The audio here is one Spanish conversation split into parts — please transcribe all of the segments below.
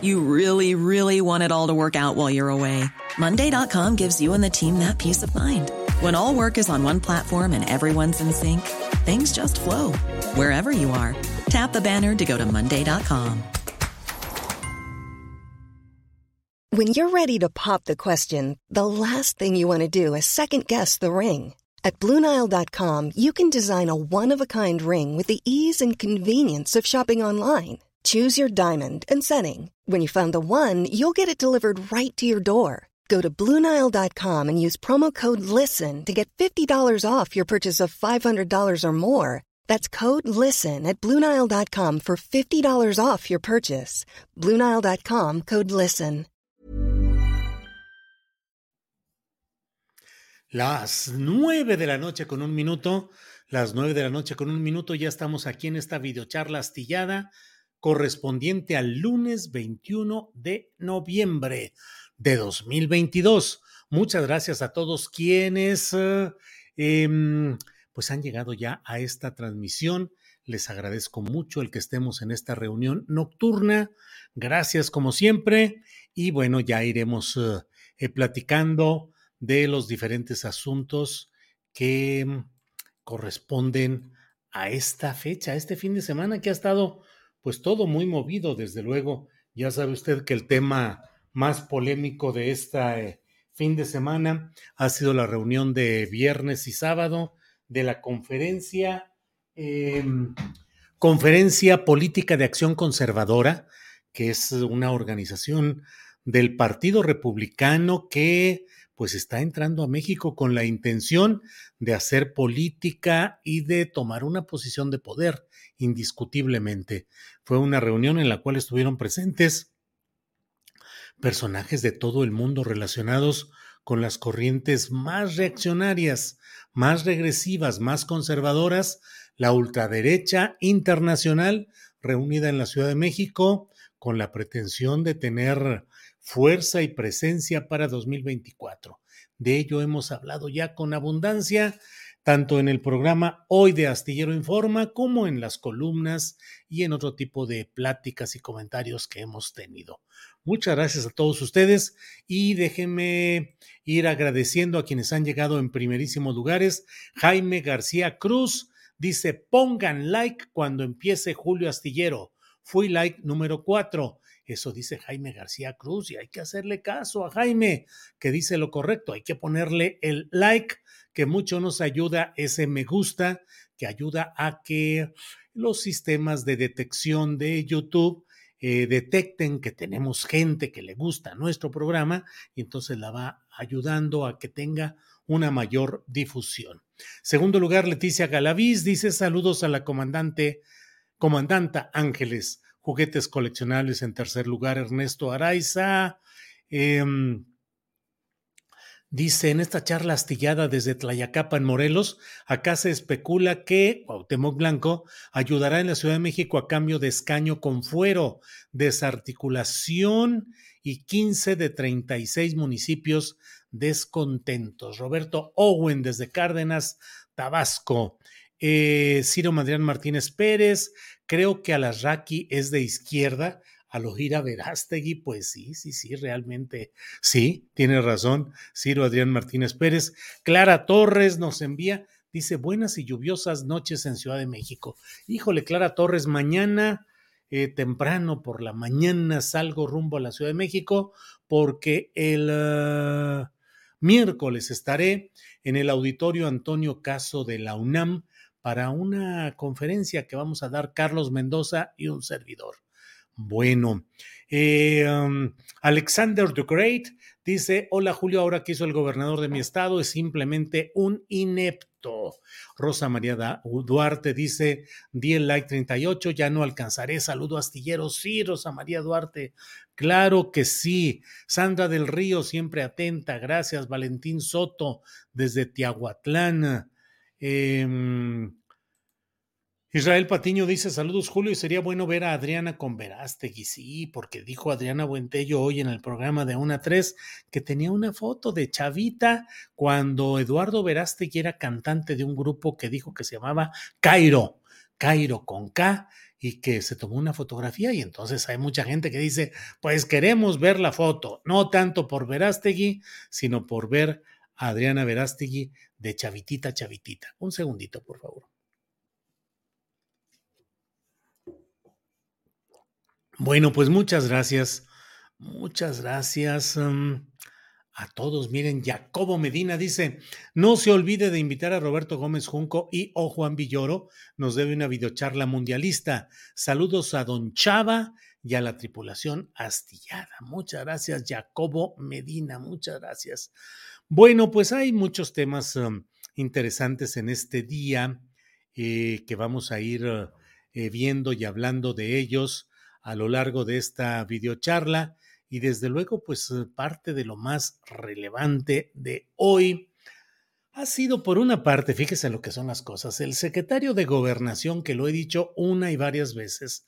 You really, really want it all to work out while you're away. Monday.com gives you and the team that peace of mind. When all work is on one platform and everyone's in sync, things just flow wherever you are. Tap the banner to go to Monday.com. When you're ready to pop the question, the last thing you want to do is second guess the ring. At Bluenile.com, you can design a one of a kind ring with the ease and convenience of shopping online. Choose your diamond and setting. When you find the one, you'll get it delivered right to your door. Go to Bluenile.com and use promo code LISTEN to get $50 off your purchase of $500 or more. That's code LISTEN at Bluenile.com for $50 off your purchase. Bluenile.com code LISTEN. Las nueve de la noche con un minuto, las nueve de la noche con un minuto, ya estamos aquí en esta videocharla astillada correspondiente al lunes 21 de noviembre de 2022. Muchas gracias a todos quienes eh, em, pues han llegado ya a esta transmisión. Les agradezco mucho el que estemos en esta reunión nocturna. Gracias como siempre. Y bueno, ya iremos eh, eh, platicando de los diferentes asuntos que mm, corresponden a esta fecha, a este fin de semana que ha estado pues todo muy movido, desde luego. Ya sabe usted que el tema más polémico de este fin de semana ha sido la reunión de viernes y sábado de la conferencia, em, conferencia política de acción conservadora, que es una organización del Partido Republicano que pues está entrando a México con la intención de hacer política y de tomar una posición de poder, indiscutiblemente. Fue una reunión en la cual estuvieron presentes personajes de todo el mundo relacionados con las corrientes más reaccionarias, más regresivas, más conservadoras, la ultraderecha internacional reunida en la Ciudad de México con la pretensión de tener fuerza y presencia para 2024. De ello hemos hablado ya con abundancia, tanto en el programa Hoy de Astillero Informa como en las columnas y en otro tipo de pláticas y comentarios que hemos tenido. Muchas gracias a todos ustedes y déjenme ir agradeciendo a quienes han llegado en primerísimos lugares. Jaime García Cruz dice, pongan like cuando empiece Julio Astillero. Fui like número cuatro. Eso dice Jaime García Cruz y hay que hacerle caso a Jaime, que dice lo correcto. Hay que ponerle el like, que mucho nos ayuda, ese me gusta, que ayuda a que los sistemas de detección de YouTube eh, detecten que tenemos gente que le gusta nuestro programa y entonces la va ayudando a que tenga una mayor difusión. Segundo lugar, Leticia Galaviz dice saludos a la comandante, comandanta Ángeles juguetes coleccionables en tercer lugar, Ernesto Araiza. Em, dice, en esta charla astillada desde Tlayacapa en Morelos, acá se especula que Cuauhtémoc Blanco ayudará en la Ciudad de México a cambio de escaño con fuero, desarticulación y 15 de 36 municipios descontentos. Roberto Owen desde Cárdenas, Tabasco. Eh, Ciro Madrián Martínez Pérez, creo que Alasraqui es de izquierda, a Ojira Verástegui, pues sí, sí, sí, realmente sí, tiene razón, Ciro Adrián Martínez Pérez. Clara Torres nos envía, dice, buenas y lluviosas noches en Ciudad de México. Híjole, Clara Torres, mañana eh, temprano por la mañana salgo rumbo a la Ciudad de México porque el ah, miércoles estaré en el auditorio Antonio Caso de la UNAM para una conferencia que vamos a dar Carlos Mendoza y un servidor. Bueno, eh, um, Alexander the Great dice, hola Julio, ahora que hizo el gobernador de mi estado es simplemente un inepto. Rosa María Duarte dice, di el like 38, ya no alcanzaré, saludo astillero, sí, Rosa María Duarte, Claro que sí. Sandra del Río, siempre atenta. Gracias. Valentín Soto, desde Tiahuatlán. Em, Israel Patiño dice: Saludos, Julio, y sería bueno ver a Adriana con Verástegui. Sí, porque dijo Adriana Buentello hoy en el programa de Una 3 que tenía una foto de Chavita cuando Eduardo Verástegui era cantante de un grupo que dijo que se llamaba Cairo, Cairo con K, y que se tomó una fotografía. Y entonces hay mucha gente que dice: Pues queremos ver la foto, no tanto por Verástegui, sino por ver a Adriana Verástegui de Chavitita, Chavitita. Un segundito, por favor. Bueno, pues muchas gracias. Muchas gracias um, a todos. Miren, Jacobo Medina dice, no se olvide de invitar a Roberto Gómez Junco y o Juan Villoro. Nos debe una videocharla mundialista. Saludos a Don Chava y a la tripulación astillada. Muchas gracias, Jacobo Medina. Muchas gracias. Bueno, pues hay muchos temas um, interesantes en este día eh, que vamos a ir eh, viendo y hablando de ellos a lo largo de esta videocharla y desde luego pues eh, parte de lo más relevante de hoy ha sido por una parte, fíjese lo que son las cosas, el secretario de gobernación, que lo he dicho una y varias veces,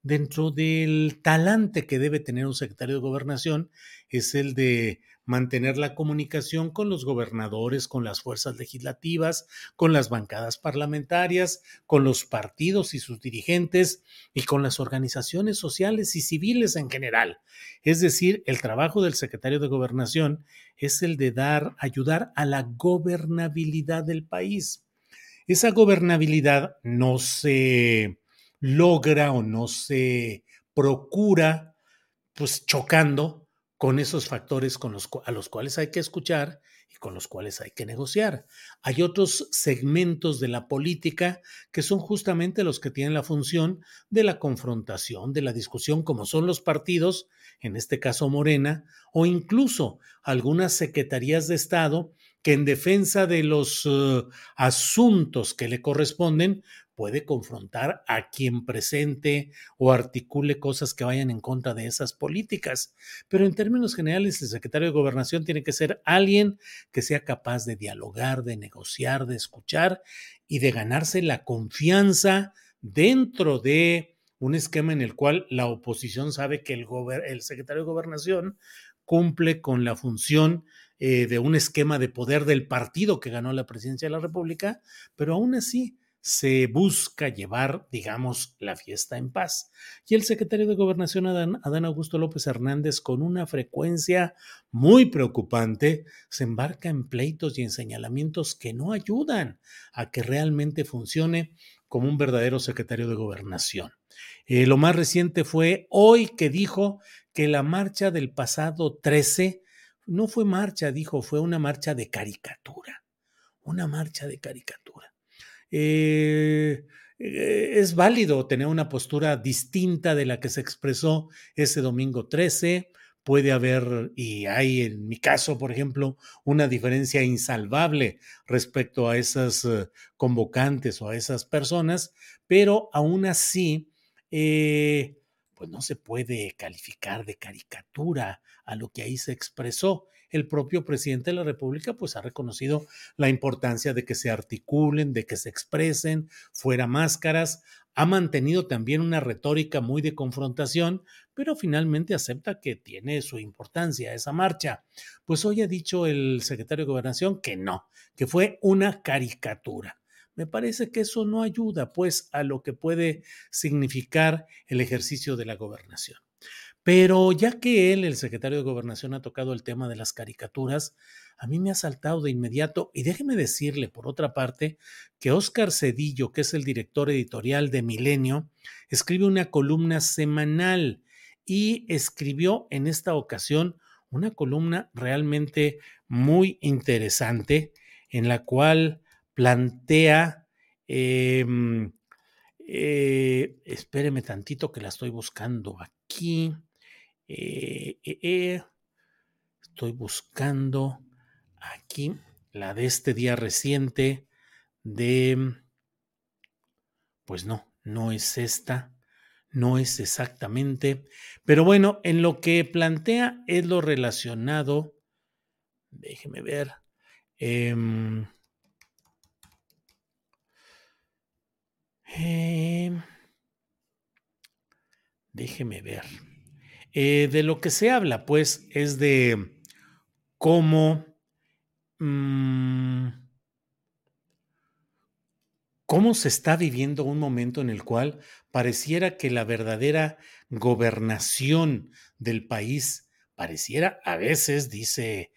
dentro del talante que debe tener un secretario de gobernación, es el de mantener la comunicación con los gobernadores, con las fuerzas legislativas, con las bancadas parlamentarias, con los partidos y sus dirigentes y con las organizaciones sociales y civiles en general. Es decir, el trabajo del secretario de gobernación es el de dar, ayudar a la gobernabilidad del país. Esa gobernabilidad no se logra o no se procura pues chocando con esos factores con los, a los cuales hay que escuchar y con los cuales hay que negociar. Hay otros segmentos de la política que son justamente los que tienen la función de la confrontación, de la discusión, como son los partidos, en este caso Morena, o incluso algunas secretarías de Estado que en defensa de los uh, asuntos que le corresponden, puede confrontar a quien presente o articule cosas que vayan en contra de esas políticas. Pero en términos generales, el secretario de gobernación tiene que ser alguien que sea capaz de dialogar, de negociar, de escuchar y de ganarse la confianza dentro de un esquema en el cual la oposición sabe que el, secretario de gobernación cumple con la función eh, de un esquema de poder del partido que ganó la presidencia de la República, pero aún así se busca llevar, digamos, la fiesta en paz. Y el secretario de Gobernación, Adán, Augusto López Hernández, con una frecuencia muy preocupante, se embarca en pleitos y en señalamientos que no ayudan a que realmente funcione como un verdadero secretario de Gobernación. Eh, lo más reciente fue hoy que dijo que la marcha del pasado 13 no fue marcha, dijo, fue una marcha de caricatura. Una marcha de caricatura. Eh, eh, es válido tener una postura distinta de la que se expresó ese domingo 13. Puede haber, y hay en mi caso, por ejemplo, una diferencia insalvable respecto a esas eh, convocantes o a esas personas, pero aún así, pues no se puede calificar de caricatura a lo que ahí se expresó el propio presidente de la República pues ha reconocido la importancia de que se articulen, de que se expresen fuera máscaras, ha mantenido también una retórica muy de confrontación, pero finalmente acepta que tiene su importancia esa marcha. Pues hoy ha dicho el secretario de Gobernación que no, que fue una caricatura. Me parece que eso no ayuda pues a lo que puede significar el ejercicio de la gobernación. Pero ya que él, el secretario de Gobernación, ha tocado el tema de las caricaturas, a mí me ha saltado de inmediato, y déjeme decirle, por otra parte, que Óscar Cedillo, que es el director editorial de Milenio, escribe una columna semanal y escribió en esta ocasión una columna realmente muy interesante en la cual plantea, em, eh, espéreme tantito que la estoy buscando aquí. Eh, eh, eh, estoy buscando aquí la de este día reciente de... Pues no, no es esta. no es exactamente, pero bueno, en lo que plantea es lo relacionado, déjeme ver, em, déjeme ver. Eh, de lo que se habla, pues, es de cómo, mm, cómo se está viviendo un momento en el cual pareciera que la verdadera gobernación del país pareciera a veces, dice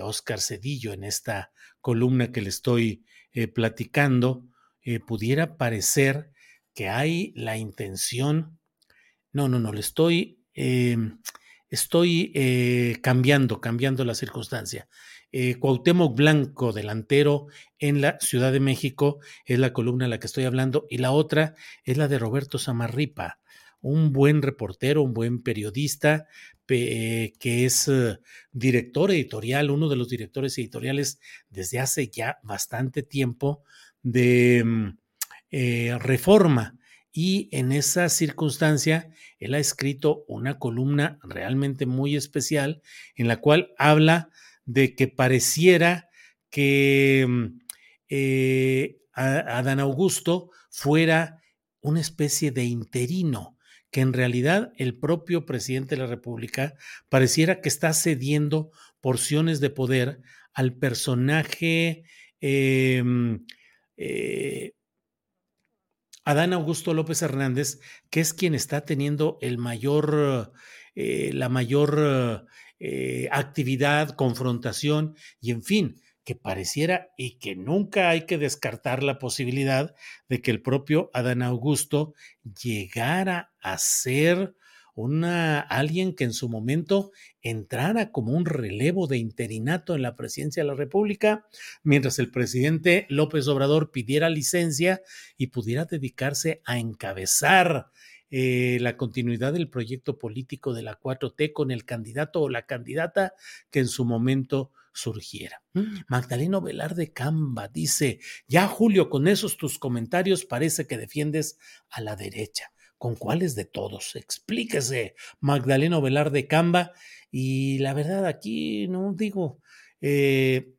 Oscar eh, Cedillo en esta columna que le estoy eh, platicando, pudiera parecer que hay la intención, no, no, no, le estoy Em, estoy eh, cambiando, cambiando la circunstancia. Eh, Cuauhtémoc Blanco, delantero en la Ciudad de México, es la columna en la que estoy hablando, y la otra es la de Roberto Samarripa, un buen reportero, un buen periodista, que es eh, director editorial, uno de los directores editoriales desde hace ya bastante tiempo de mm, eh, Reforma y en esa circunstancia él ha escrito una columna realmente muy especial en la cual habla de que pareciera que mm, eh, Adán Augusto fuera una especie de interino, que en realidad el propio presidente de la República pareciera que está cediendo porciones de poder al personaje em, eh, Adán Augusto López Hernández, que es quien está teniendo el mayor, eh, la mayor eh, actividad, confrontación y en fin, que pareciera y que nunca hay que descartar la posibilidad de que el propio Adán Augusto llegara a ser una, alguien que en su momento entrara como un relevo de interinato en la presidencia de la República, mientras el presidente López Obrador pidiera licencia y pudiera dedicarse a encabezar eh, la continuidad del proyecto político de la 4T con el candidato o la candidata que en su momento surgiera. Mm. Magdaleno Velarde Camba dice, ya Julio, con esos tus comentarios parece que defiendes a la derecha. ¿Con cuáles de todos? Explíquese, Magdaleno Velarde Camba. Y la verdad, aquí no digo, eh,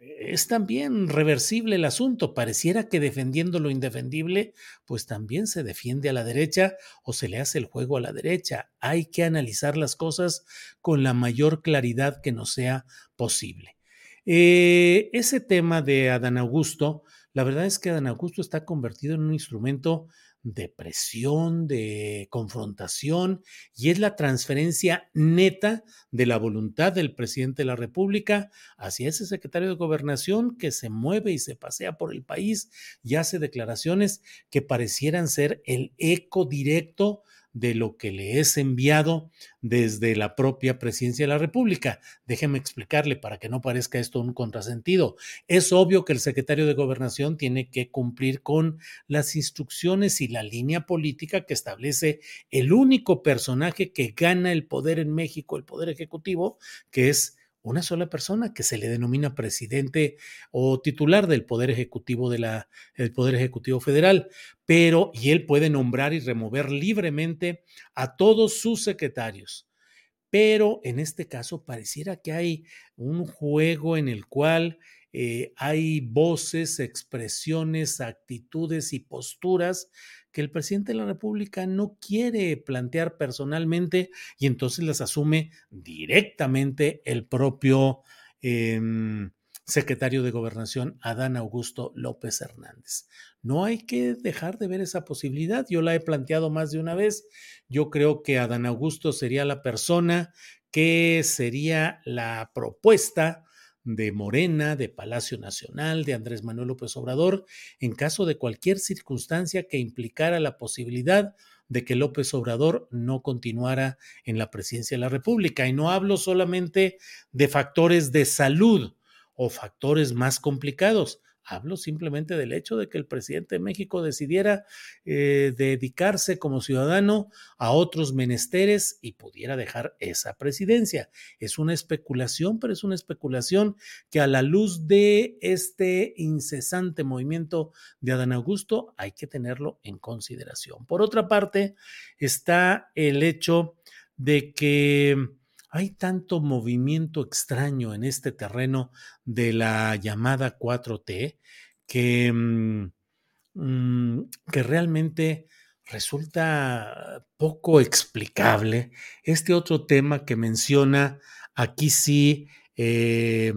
es también reversible el asunto. Pareciera que defendiendo lo indefendible, pues también se defiende a la derecha o se le hace el juego a la derecha. Hay que analizar las cosas con la mayor claridad que nos sea posible. Eh, ese tema de Adán Augusto, la verdad es que Adán Augusto está convertido en un instrumento de presión, de confrontación, y es la transferencia neta de la voluntad del presidente de la República hacia ese secretario de gobernación que se mueve y se pasea por el país y hace declaraciones que parecieran ser el eco directo de lo que le es enviado desde la propia presidencia de la República. Déjeme explicarle para que no parezca esto un contrasentido. Es obvio que el secretario de Gobernación tiene que cumplir con las instrucciones y la línea política que establece el único personaje que gana el poder en México, el poder ejecutivo, que es una sola persona que se le denomina presidente o titular del Poder Ejecutivo de la, Poder Ejecutivo Federal, pero y él puede nombrar y remover libremente a todos sus secretarios. Pero en este caso pareciera que hay un juego en el cual eh, hay voces, expresiones, actitudes y posturas que el presidente de la República no quiere plantear personalmente y entonces las asume directamente el propio em, secretario de Gobernación, Adán Augusto López Hernández. No hay que dejar de ver esa posibilidad. Yo la he planteado más de una vez. Yo creo que Adán Augusto sería la persona que sería la propuesta de Morena, de Palacio Nacional, de Andrés Manuel López Obrador, en caso de cualquier circunstancia que implicara la posibilidad de que López Obrador no continuara en la presidencia de la República. Y no hablo solamente de factores de salud o factores más complicados, Hablo simplemente del hecho de que el presidente de México decidiera eh, dedicarse como ciudadano a otros menesteres y pudiera dejar esa presidencia. Es una especulación, pero es una especulación que a la luz de este incesante movimiento de Adán Augusto hay que tenerlo en consideración. Por otra parte, está el hecho de que hay tanto movimiento extraño en este terreno de la llamada 4T que, mm, mm, que realmente resulta poco explicable. Este otro tema que menciona aquí sí eh,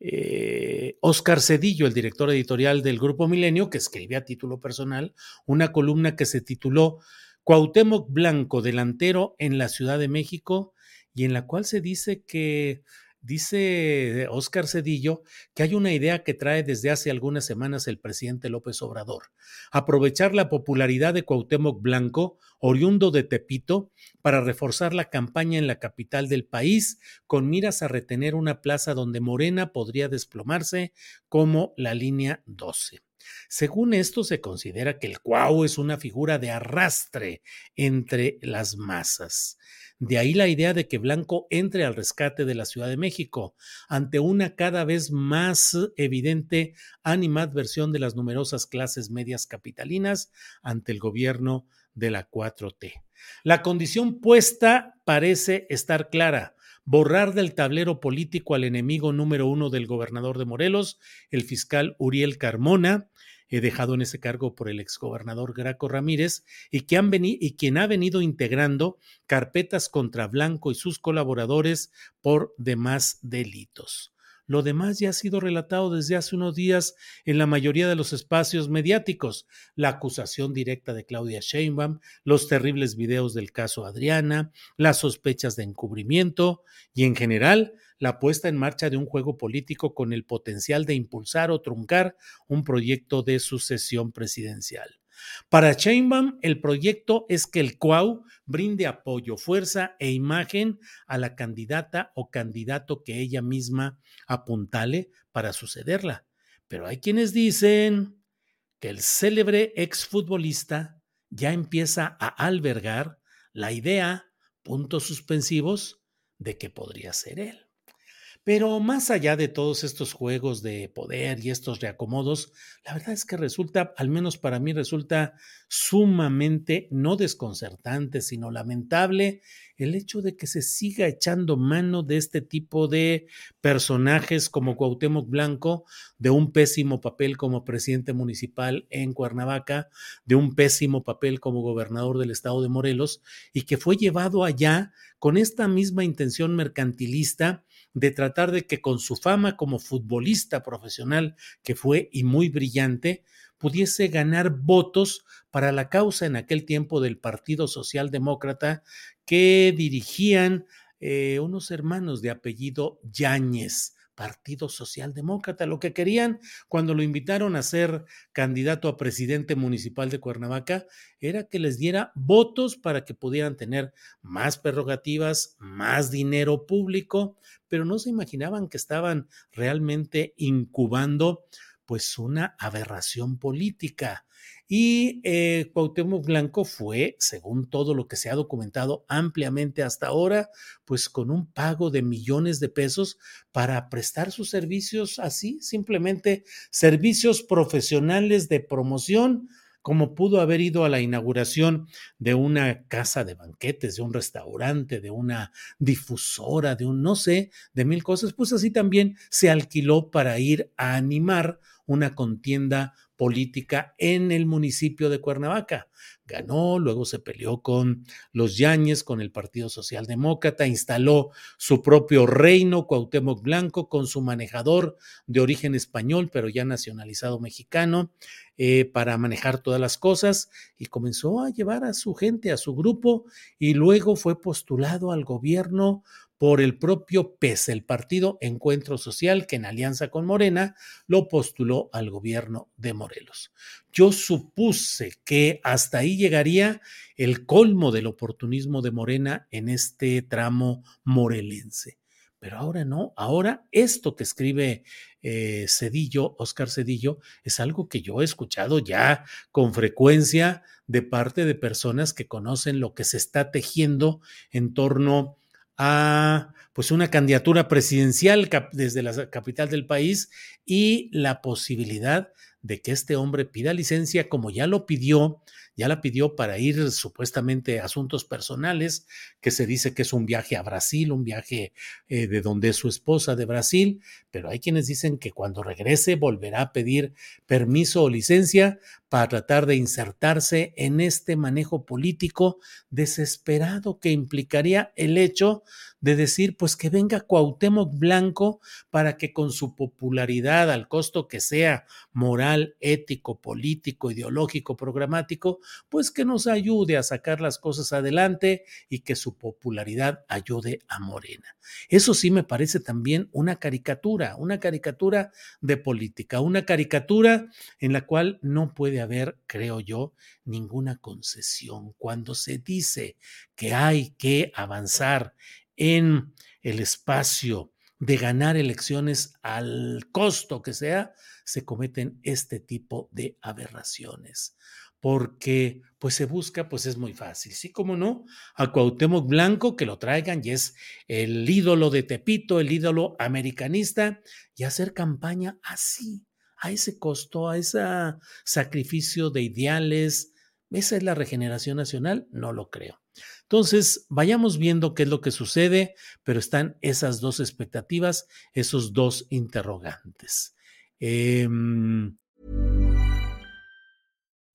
eh, Oscar Cedillo, el director editorial del Grupo Milenio, que escribe a título personal una columna que se tituló Cuauhtémoc Blanco, delantero en la Ciudad de México, y en la cual se dice que, dice Óscar Cedillo, que hay una idea que trae desde hace algunas semanas el presidente López Obrador, aprovechar la popularidad de Cuauhtémoc Blanco, oriundo de Tepito, para reforzar la campaña en la capital del país, con miras a retener una plaza donde Morena podría desplomarse como la línea 12. Según esto, se considera que el Cuau es una figura de arrastre entre las masas. De ahí la idea de que Blanco entre al rescate de la Ciudad de México ante una cada vez más evidente animadversión de las numerosas clases medias capitalinas ante el gobierno de la 4T. La condición puesta parece estar clara borrar del tablero político al enemigo número uno del gobernador de Morelos, el fiscal Uriel Carmona, he dejado en ese cargo por el exgobernador Graco Ramírez, y, que han y quien ha venido integrando carpetas contra Blanco y sus colaboradores por demás delitos. Lo demás ya ha sido relatado desde hace unos días en la mayoría de los espacios mediáticos. La acusación directa de Claudia Sheinbaum, los terribles videos del caso Adriana, las sospechas de encubrimiento y en general la puesta en marcha de un juego político con el potencial de impulsar o truncar un proyecto de sucesión presidencial. Para Sheinbaum, el proyecto es que el CUAU brinde apoyo, fuerza e imagen a la candidata o candidato que ella misma apuntale para sucederla. Pero hay quienes dicen que el célebre exfutbolista ya empieza a albergar la idea, puntos suspensivos, de que podría ser él. Pero más allá de todos estos juegos de poder y estos reacomodos, la verdad es que resulta, al menos para mí, resulta sumamente no desconcertante, sino lamentable el hecho de que se siga echando mano de este tipo de personajes como Cuauhtémoc Blanco, de un pésimo papel como presidente municipal en Cuernavaca, de un pésimo papel como gobernador del estado de Morelos, y que fue llevado allá con esta misma intención mercantilista de tratar de que con su fama como futbolista profesional que fue y muy brillante, pudiese ganar votos para la causa en aquel tiempo del Partido Socialdemócrata que dirigían eh, unos hermanos de apellido Yáñez. Partido Socialdemócrata. Lo que querían cuando lo invitaron a ser candidato a presidente municipal de Cuernavaca era que les diera votos para que pudieran tener más prerrogativas, más dinero público, pero no se imaginaban que estaban realmente incubando pues una aberración política. Y eh, Cuauhtémoc Blanco fue, según todo lo que se ha documentado ampliamente hasta ahora, pues con un pago de millones de pesos para prestar sus servicios así, simplemente servicios profesionales de promoción, como pudo haber ido a la inauguración de una casa de banquetes, de un restaurante, de una difusora, de un no sé, de mil cosas, pues así también se alquiló para ir a animar una contienda política en el municipio de Cuernavaca. Ganó, luego se peleó con los Yáñez, con el Partido Socialdemócrata, instaló su propio reino, Cuauhtémoc Blanco, con su manejador de origen español, pero ya nacionalizado mexicano, eh, para manejar todas las cosas y comenzó a llevar a su gente, a su grupo, y luego fue postulado al gobierno por el propio PES, el Partido Encuentro Social, que en alianza con Morena lo postuló al gobierno de Morelos. Yo supuse que hasta ahí llegaría el colmo del oportunismo de Morena en este tramo morelense. Pero ahora no, ahora esto que escribe eh, Cedillo, Oscar Cedillo, es algo que yo he escuchado ya con frecuencia de parte de personas que conocen lo que se está tejiendo en torno a pues una candidatura presidencial desde la capital del país y la posibilidad de que este hombre pida licencia como ya lo pidió ya la pidió para ir supuestamente a asuntos personales, que se dice que es un viaje a Brasil, un viaje eh, de donde es su esposa de Brasil, pero hay quienes dicen que cuando regrese volverá a pedir permiso o licencia para tratar de insertarse en este manejo político desesperado que implicaría el hecho de decir, pues que venga Cuauhtémoc Blanco para que con su popularidad, al costo que sea moral, ético, político, ideológico, programático, pues que nos ayude a sacar las cosas adelante y que su popularidad ayude a Morena. Eso sí me parece también una caricatura, una caricatura de política, una caricatura en la cual no puede haber, creo yo, ninguna concesión. Cuando se dice que hay que avanzar en el espacio de ganar elecciones al costo que sea, se cometen este tipo de aberraciones porque pues se busca, pues es muy fácil, sí, como no, a Cuauhtémoc Blanco que lo traigan y es el ídolo de Tepito, el ídolo americanista y hacer campaña así, a ese costo, a ese sacrificio de ideales. ¿Esa es la regeneración nacional? No lo creo. Entonces, vayamos viendo qué es lo que sucede, pero están esas dos expectativas, esos dos interrogantes. Eh,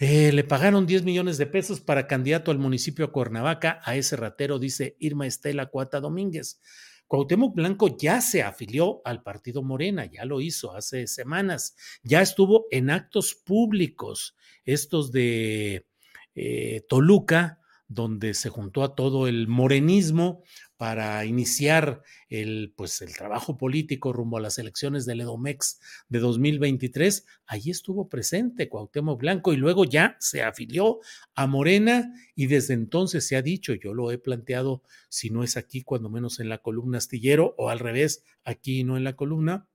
Eh, le pagaron 10 millones de pesos para candidato al municipio de Cuernavaca. A ese ratero, dice Irma Estela Cuata Domínguez. Cuauhtémoc Blanco ya se afilió al partido Morena, ya lo hizo hace semanas, ya estuvo en actos públicos, estos de eh, Toluca, donde se juntó a todo el morenismo para iniciar el, pues, el trabajo político rumbo a las elecciones del EDOMEX de 2023, allí estuvo presente Cuauhtémoc Blanco y luego ya se afilió a Morena y desde entonces se ha dicho, yo lo he planteado, si no es aquí, cuando menos en la columna astillero o al revés, aquí no en la columna,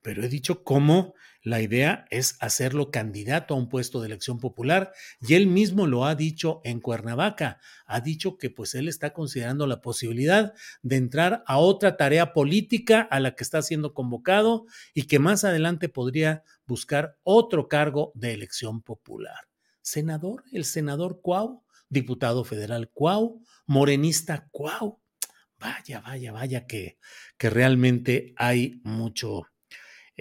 pero he dicho cómo la idea es hacerlo candidato a un puesto de elección popular y él mismo lo ha dicho en Cuernavaca. Ha dicho que pues él está considerando la posibilidad de entrar a otra tarea política a la que está siendo convocado y que más adelante podría buscar otro cargo de elección popular. Senador, el senador Cuau, diputado federal Cuau, morenista Cuau. Vaya, vaya, vaya que, que realmente hay mucho,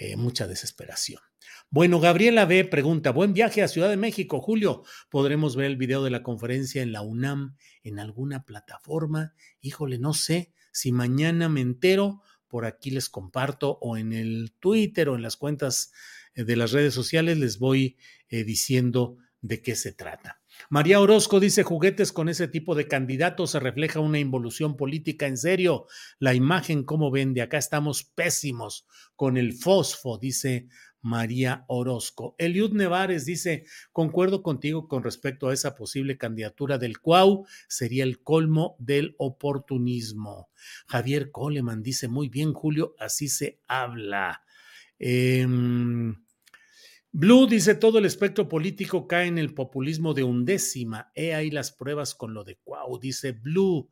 eh, mucha desesperación. Bueno, Gabriela B. pregunta, buen viaje a Ciudad de México, Julio. ¿Podremos ver el video de la conferencia en la UNAM en alguna plataforma? Híjole, no sé si mañana me entero, por aquí les comparto o en el Twitter o en las cuentas eh, de las redes sociales les voy eh, diciendo de qué se trata. María Orozco dice, juguetes con ese tipo de candidatos se refleja una involución política en serio. La imagen, ¿cómo vende? Acá estamos pésimos con el fosfo, dice María Orozco. Eliud Nevares dice, concuerdo contigo con respecto a esa posible candidatura del Cuau, sería el colmo del oportunismo. Javier Coleman dice, muy bien, Julio, así se habla. Eh, Blue dice, todo el espectro político cae en el populismo de undécima. He ahí las pruebas con lo de Cuau, dice Blue.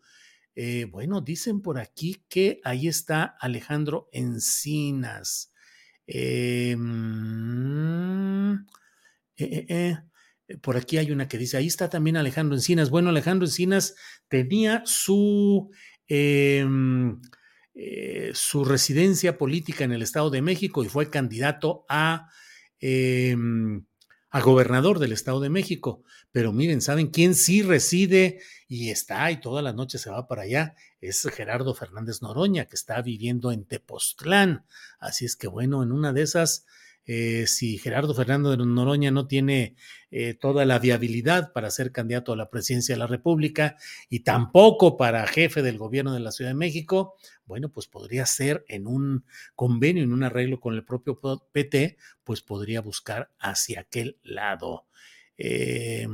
Eh, bueno, dicen por aquí que ahí está Alejandro Encinas. Em, eh, eh, por aquí hay una que dice, ahí está también Alejandro Encinas. Bueno, Alejandro Encinas tenía su, em, su residencia política en el Estado de México y fue candidato a Em, a gobernador del Estado de México. Pero miren, ¿saben quién sí reside y está y todas las noches se va para allá? Es Gerardo Fernández Noroña, que está viviendo en Tepoztlán. Así es que bueno, en una de esas eh, si Gerardo Fernando de Noroña no tiene eh, toda la viabilidad para ser candidato a la presidencia de la República y tampoco para jefe del gobierno de la Ciudad de México, bueno, pues podría ser en un convenio, en un arreglo con el propio PT, pues podría buscar hacia aquel lado. Eh,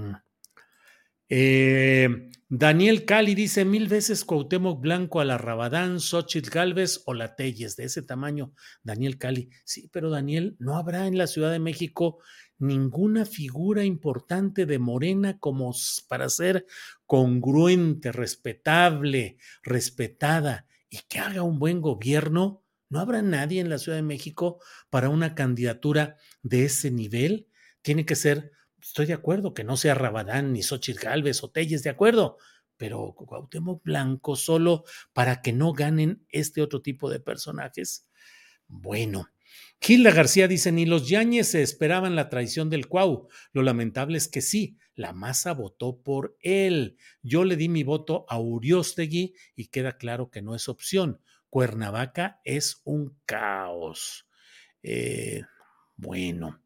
eh, Daniel Cali dice mil veces Cuauhtémoc Blanco a la Rabadán, Xochitl Galvez o la Telles, de ese tamaño. Daniel Cali, sí, pero Daniel, no habrá en la Ciudad de México ninguna figura importante de Morena como para ser congruente, respetable, respetada y que haga un buen gobierno. ¿No habrá nadie en la Ciudad de México para una candidatura de ese nivel? Tiene que ser estoy de acuerdo, que no sea Rabadán ni Xochitl Galvez o Telles, de acuerdo, pero Cuauhtémoc Blanco solo para que no ganen este otro tipo de personajes. Bueno, Gilda García dice, ni los Yañez se esperaban la traición del Cuau. Lo lamentable es que sí, la masa votó por él. Yo le di mi voto a Uriostegui y queda claro que no es opción. Cuernavaca es un caos. Eh, bueno,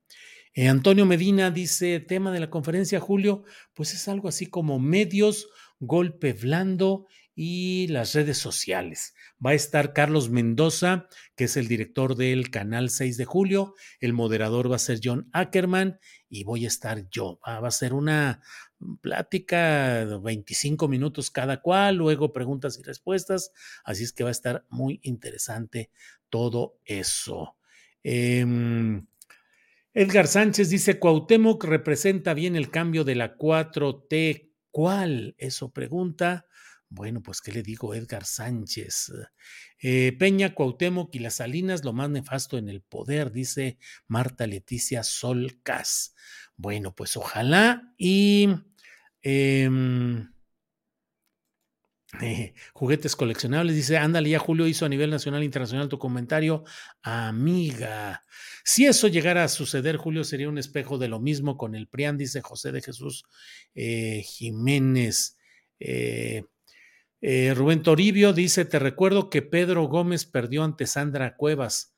eh, Antonio Medina dice, tema de la conferencia, Julio, pues es algo así como medios, golpe blando y las redes sociales. Va a estar Carlos Mendoza, que es el director del canal 6 de julio, el moderador va a ser John Ackerman y voy a estar yo. Va, a ser una plática de 25 minutos cada cual, luego preguntas y respuestas, así es que va a estar muy interesante todo eso. Eh, Edgar Sánchez dice, Cuauhtémoc representa bien el cambio de la 4T. ¿Cuál? Eso pregunta. Bueno, pues, ¿qué le digo, Edgar Sánchez? Eh, Peña, Cuauhtémoc y las Salinas, lo más nefasto en el poder, dice Marta Leticia Solcas. Bueno, pues ojalá y... Em, eh, juguetes coleccionables. Dice, ándale, ya Julio hizo a nivel nacional e internacional tu comentario. Amiga, si eso llegara a suceder, Julio, sería un espejo de lo mismo con el PRIAN, dice José de Jesús eh, Jiménez. Eh, Rubén Toribio dice, te recuerdo que Pedro Gómez perdió ante Sandra Cuevas.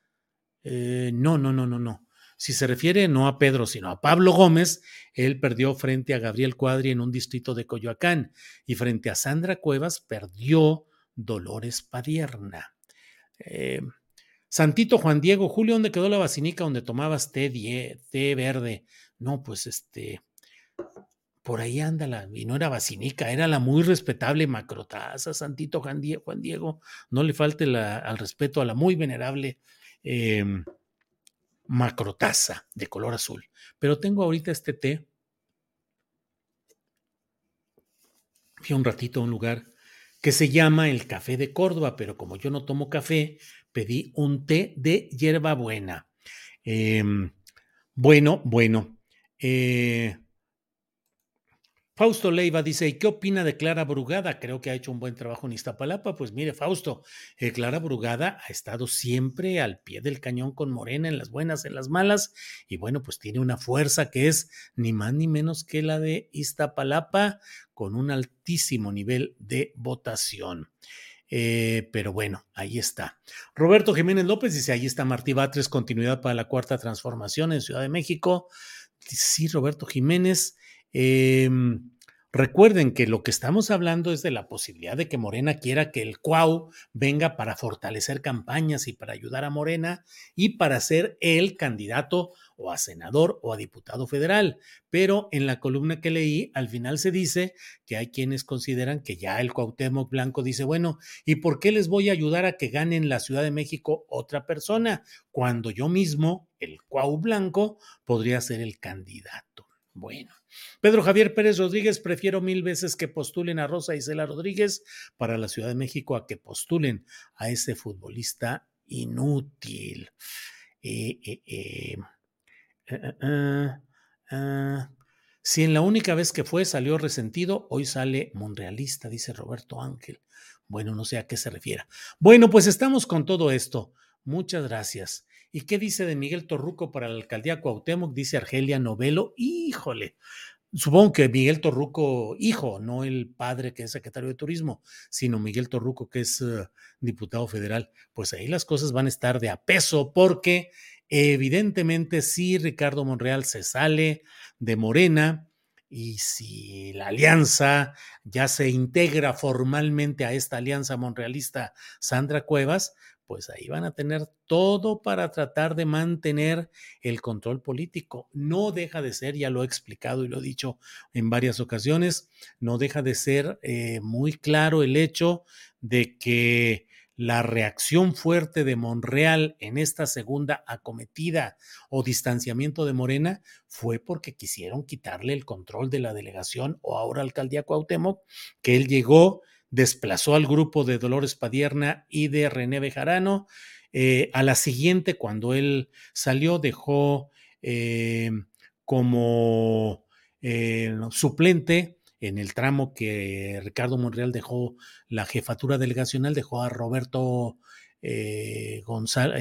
no, no, no, no, no. Si se refiere no a Pedro, sino a Pablo Gómez, él perdió frente a Gabriel Cuadri en un distrito de Coyoacán y frente a Sandra Cuevas perdió Dolores Padierna. Eh, Santito Juan Diego, Julio, ¿dónde quedó la vacinica donde tomabas té, verde? No, pues este, por ahí anda la, y no era vacinica, era la muy respetable macrotaza, Santito Juan Diego, no le falte al respeto a la muy venerable eh, macrotaza de color azul. Pero tengo ahorita este té. Fui un ratito a un lugar que se llama el Café de Córdoba, pero como yo no tomo café, pedí un té de hierbabuena. Em, bueno, bueno. Eh, Fausto Leiva dice, ¿y qué opina de Clara Brugada? Creo que ha hecho un buen trabajo en Iztapalapa. Pues mire, Fausto, eh, Clara Brugada ha estado siempre al pie del cañón con Morena, en las buenas, en las malas, y bueno, pues tiene una fuerza que es ni más ni menos que la de Iztapalapa, con un altísimo nivel de votación. Eh, pero bueno, ahí está. Roberto Jiménez López dice, ahí está Martí Batres, continuidad para la cuarta transformación en Ciudad de México. Sí, Roberto Jiménez. Eh, Recuerden que lo que estamos hablando es de la posibilidad de que Morena quiera que el Cuau venga para fortalecer campañas y para ayudar a Morena y para ser el candidato o a senador o a diputado federal. Pero en la columna que leí, al final se dice que hay quienes consideran que ya el Cuauhtémoc Blanco dice, bueno, ¿y por qué les voy a ayudar a que gane en la Ciudad de México otra persona cuando yo mismo, el Cuau Blanco, podría ser el candidato? Bueno. Pedro Javier Pérez Rodríguez, prefiero mil veces que postulen a Rosa Isela Rodríguez para la Ciudad de México a que postulen a ese futbolista inútil. Eh, eh, eh. si en la única vez que fue salió resentido, hoy sale monrealista, dice Roberto Ángel. Bueno, no sé a qué se refiera. Bueno, pues estamos con todo esto. Muchas gracias. ¿Y qué dice de Miguel Torruco para la alcaldía Cuauhtémoc? Dice Argelia Novelo. Híjole, supongo que Miguel Torruco, hijo, no el padre que es secretario de turismo, sino Miguel Torruco que es uh, diputado federal. Pues ahí las cosas van a estar de a peso porque evidentemente si Ricardo Monreal se sale de Morena y si la alianza ya se integra formalmente a esta alianza monrealista Sandra Cuevas, pues ahí van a tener todo para tratar de mantener el control político. No deja de ser, ya lo he explicado y lo he dicho en varias ocasiones, no deja de ser eh, muy claro el hecho de que la reacción fuerte de Monreal en esta segunda acometida o distanciamiento de Morena fue porque quisieron quitarle el control de la delegación o ahora alcaldía Cuauhtémoc, que él llegó desplazó al grupo de Dolores Padierna y de René Bejarano. Eh, a la siguiente, cuando él salió, dejó eh, como eh, suplente en el tramo que Ricardo Monreal dejó la jefatura delegacional, dejó a Roberto González.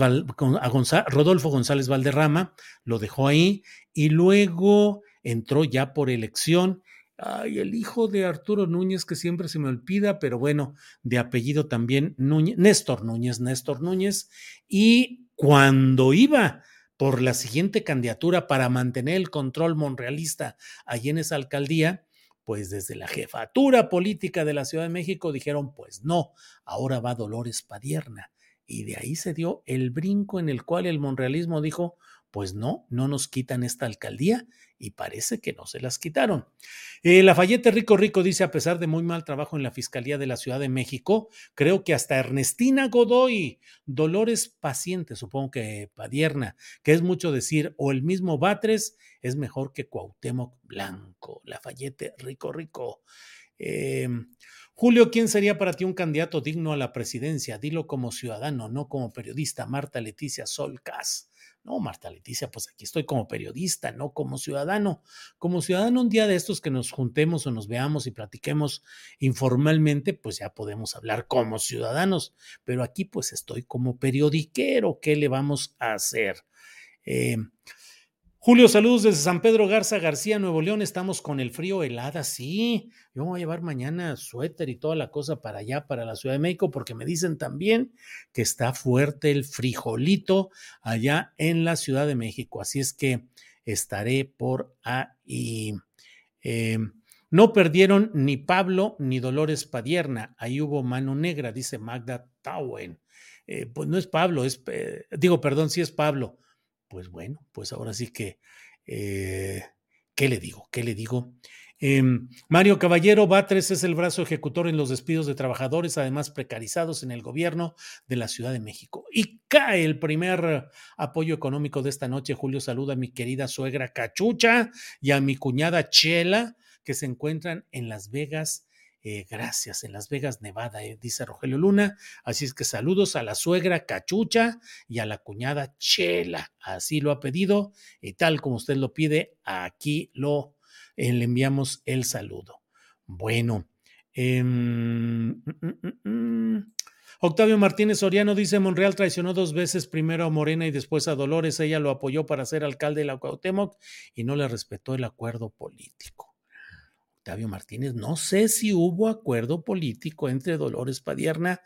A Rodolfo González Valderrama, lo dejó ahí y luego entró ya por elección Ay, el hijo de Arturo Núñez, que siempre se me olvida, pero bueno, de apellido también Núñez, Néstor Núñez, Néstor Núñez. Y cuando iba por la siguiente candidatura para mantener el control monrealista allí en esa alcaldía, pues desde la jefatura política de la Ciudad de México dijeron, pues no, ahora va Dolores Padierna. Y de ahí se dio el brinco en el cual el monrealismo dijo, pues no, no nos quitan esta alcaldía y parece que no se las quitaron. Eh, Lafayette Rico Rico dice, a pesar de muy mal trabajo en la Fiscalía de la Ciudad de México, creo que hasta Ernestina Godoy, Dolores Paciente, supongo que Padierna, que es mucho decir, o el mismo Batres, es mejor que Cuauhtémoc Blanco. Lafayette Rico Rico. Eh, Julio, ¿quién sería para ti un candidato digno a la presidencia? Dilo como ciudadano, no como periodista. Marta Leticia Solcas. No, Marta Leticia, pues aquí estoy como periodista, no como ciudadano. Como ciudadano, un día de estos que nos juntemos o nos veamos y platiquemos informalmente, pues ya podemos hablar como ciudadanos. Pero aquí pues estoy como periodiquero. ¿Qué le vamos a hacer? Eh, Julio, saludos desde San Pedro Garza García, Nuevo León. Estamos con el frío helada, sí. Yo voy a llevar mañana suéter y toda la cosa para allá, para la Ciudad de México, porque me dicen también que está fuerte el frijolito allá en la Ciudad de México. Así es que estaré por ahí. Eh, no perdieron ni Pablo ni Dolores Padierna. Ahí hubo mano negra, dice Magda Tauen. Eh, pues no es Pablo, es, eh, digo, perdón, sí es Pablo pues bueno, pues ahora sí que, eh, ¿qué le digo? ¿Qué le digo? Em, Mario Caballero Batres es el brazo ejecutor en los despidos de trabajadores, además precarizados en el gobierno de la Ciudad de México. Y cae el primer apoyo económico de esta noche. Julio saluda a mi querida suegra Cachucha y a mi cuñada Chela, que se encuentran en Las Vegas, eh, gracias en Las Vegas, Nevada, eh, dice Rogelio Luna. Así es que saludos a la suegra Cachucha y a la cuñada Chela. Así lo ha pedido y tal como usted lo pide, aquí lo eh, le enviamos el saludo. Bueno. Em, mm, mm, mm, Octavio Martínez Soriano dice, Monreal traicionó dos veces, primero a Morena y después a Dolores. Ella lo apoyó para ser alcalde de la Cuauhtémoc y no le respetó el acuerdo político. Octavio Martínez, no sé si hubo acuerdo político entre Dolores Padierna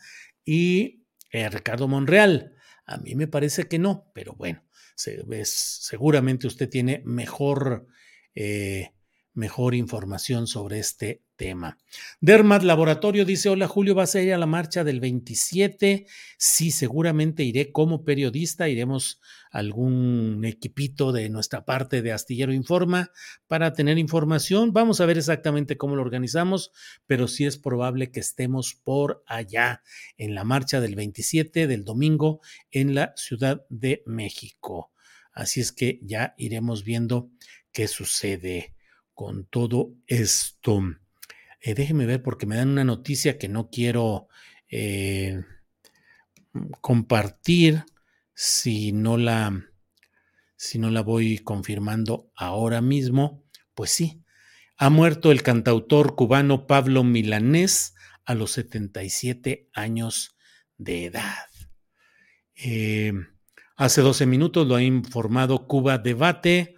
y eh, Ricardo Monreal. A mí me parece que no, pero bueno, seguramente usted tiene mejor, eh, mejor información sobre este tema. Dermat Laboratorio dice, hola Julio, ¿vas a ir a la marcha del 27? Sí, seguramente iré como periodista, iremos algún equipito de nuestra parte de Astillero Informa para tener información. Vamos a ver exactamente cómo lo organizamos, pero sí es probable que estemos por allá en la marcha del 27 del domingo en la Ciudad de México. Así es que ya iremos viendo qué sucede con todo esto. Eh, déjeme ver porque me dan una noticia que no quiero eh, compartir si no la si no la voy confirmando ahora mismo. Pues sí, ha muerto el cantautor cubano Pablo Milanés a los 77 años de edad. Eh, hace 12 minutos lo ha informado Cuba Debate.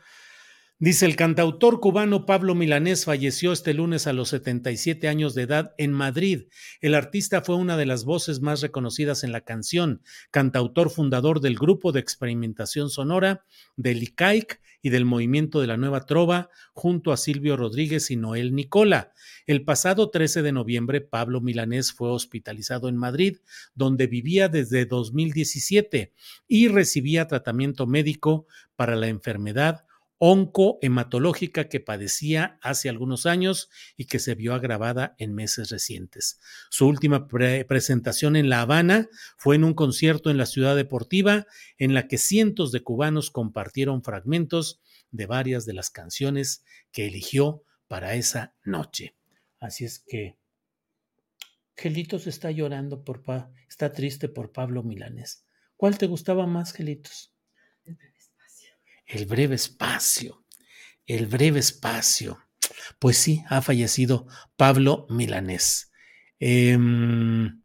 Dice el cantautor cubano Pablo Milanés falleció este lunes a los 77 años de edad en Madrid. El artista fue una de las voces más reconocidas en la canción, cantautor fundador del grupo de experimentación sonora, del ICAIC y del movimiento de la Nueva Trova, junto a Silvio Rodríguez y Noel Nicola. El pasado 13 de noviembre, Pablo Milanés fue hospitalizado en Madrid, donde vivía desde 2017 y recibía tratamiento médico para la enfermedad oncohematológica que padecía hace algunos años y que se vio agravada en meses recientes. Su última presentación en La Habana fue en un concierto en la ciudad deportiva en la que cientos de cubanos compartieron fragmentos de varias de las canciones que eligió para esa noche. Así es que Gelitos está llorando por pa está triste por Pablo Milanés. ¿Cuál te gustaba más, Gelitos? El breve espacio, el breve espacio. Pues sí, ha fallecido Pablo Milanés. Em,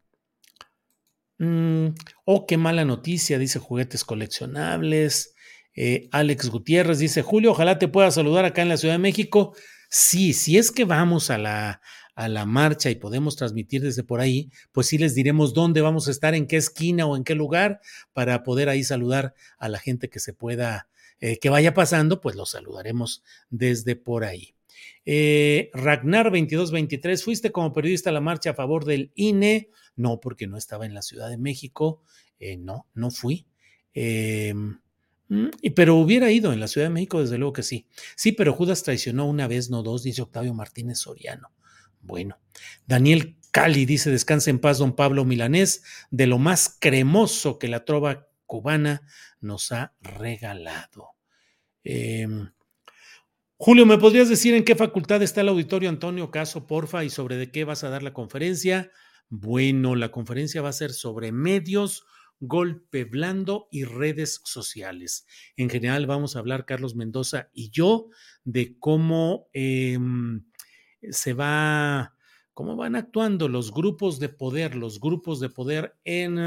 mm, oh, qué mala noticia, dice juguetes coleccionables. Eh, Alex Gutiérrez dice, Julio, ojalá te pueda saludar acá en la Ciudad de México. Sí, si es que vamos a la, a la marcha y podemos transmitir desde por ahí, pues sí les diremos dónde vamos a estar, en qué esquina o en qué lugar, para poder ahí saludar a la gente que se pueda eh, que vaya pasando, pues los saludaremos desde por ahí. Eh, Ragnar 2223, ¿fuiste como periodista a la marcha a favor del INE? No, porque no estaba en la Ciudad de México. Eh, no, no fui. Em, mm, pero hubiera ido en la Ciudad de México, desde luego que sí. Sí, pero Judas traicionó una vez, no dos, dice Octavio Martínez Soriano. Bueno, Daniel Cali dice, descansa en paz, don Pablo Milanés, de lo más cremoso que la trova cubana nos ha regalado. Em, Julio, ¿me podrías decir en qué facultad está el auditorio Antonio Caso, porfa, y sobre de qué vas a dar la conferencia? Bueno, la conferencia va a ser sobre medios, golpe blando y redes sociales. En general vamos a hablar Carlos Mendoza y yo de cómo em, se va, cómo van actuando los grupos de poder, los grupos de poder en,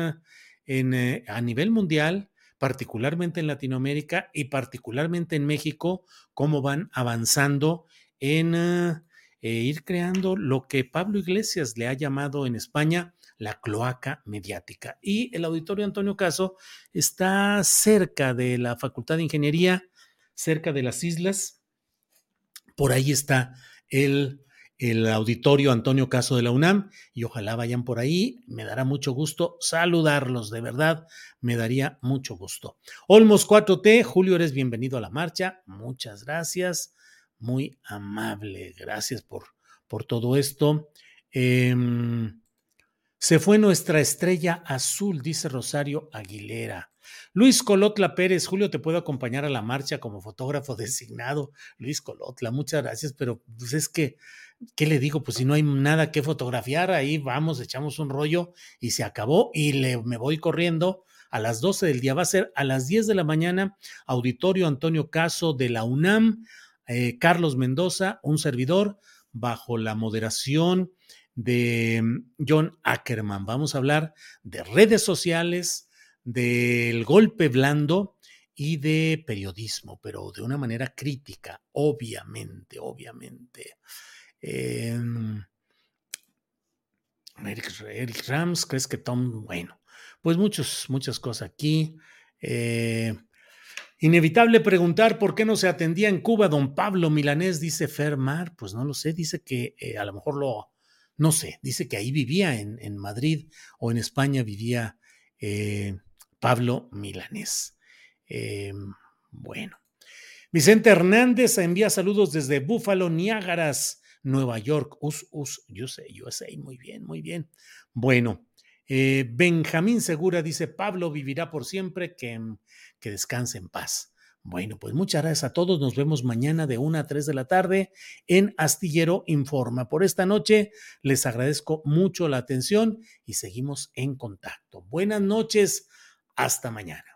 eh, a nivel mundial particularmente en Latinoamérica y particularmente en México, cómo van avanzando en eh, eh, ir creando lo que Pablo Iglesias le ha llamado en España la cloaca mediática. Y el auditorio Antonio Caso está cerca de la Facultad de Ingeniería, cerca de las islas. Por ahí está el el auditorio Antonio Caso de la UNAM y ojalá vayan por ahí. Me dará mucho gusto saludarlos, de verdad, me daría mucho gusto. Olmos 4T, Julio, eres bienvenido a la marcha. Muchas gracias, muy amable. Gracias por, por todo esto. Em, se fue nuestra estrella azul, dice Rosario Aguilera. Luis Colotla Pérez, Julio, te puedo acompañar a la marcha como fotógrafo designado. Luis Colotla, muchas gracias, pero pues es que ¿qué le digo? Pues si no hay nada que fotografiar, ahí vamos, echamos un rollo y se acabó y le, me voy corriendo a las 12 del día. Va a ser a las 10 de la mañana, Auditorio Antonio Caso de la UNAM, eh, Carlos Mendoza, un servidor, bajo la moderación de mm, John Ackerman. Vamos a hablar de redes sociales, del golpe blando y de periodismo, pero de una manera crítica, obviamente, obviamente. Eric, Rams, ¿crees que Tom? Bueno, pues muchos, muchas cosas aquí. Eh, Inevitable preguntar por qué no se atendía en Cuba don Pablo Milanés, dice Fermar. Pues no lo sé, dice que eh, a lo mejor lo, no sé, dice que ahí vivía en, Madrid o en España vivía eh, Pablo Milanés. Bueno. Vicente Hernández envía saludos desde Búfalo, Niágaras, Nueva York. Us, us, yo sé, muy bien, muy bien. Bueno, eh, Benjamín Segura dice, Pablo vivirá por siempre, que, que descanse en paz. Bueno, pues muchas gracias a todos. Nos vemos mañana de 1 a 3 de la tarde en Astillero Informa. Por esta noche les agradezco mucho la atención y seguimos en contacto. Buenas noches. Hasta mañana.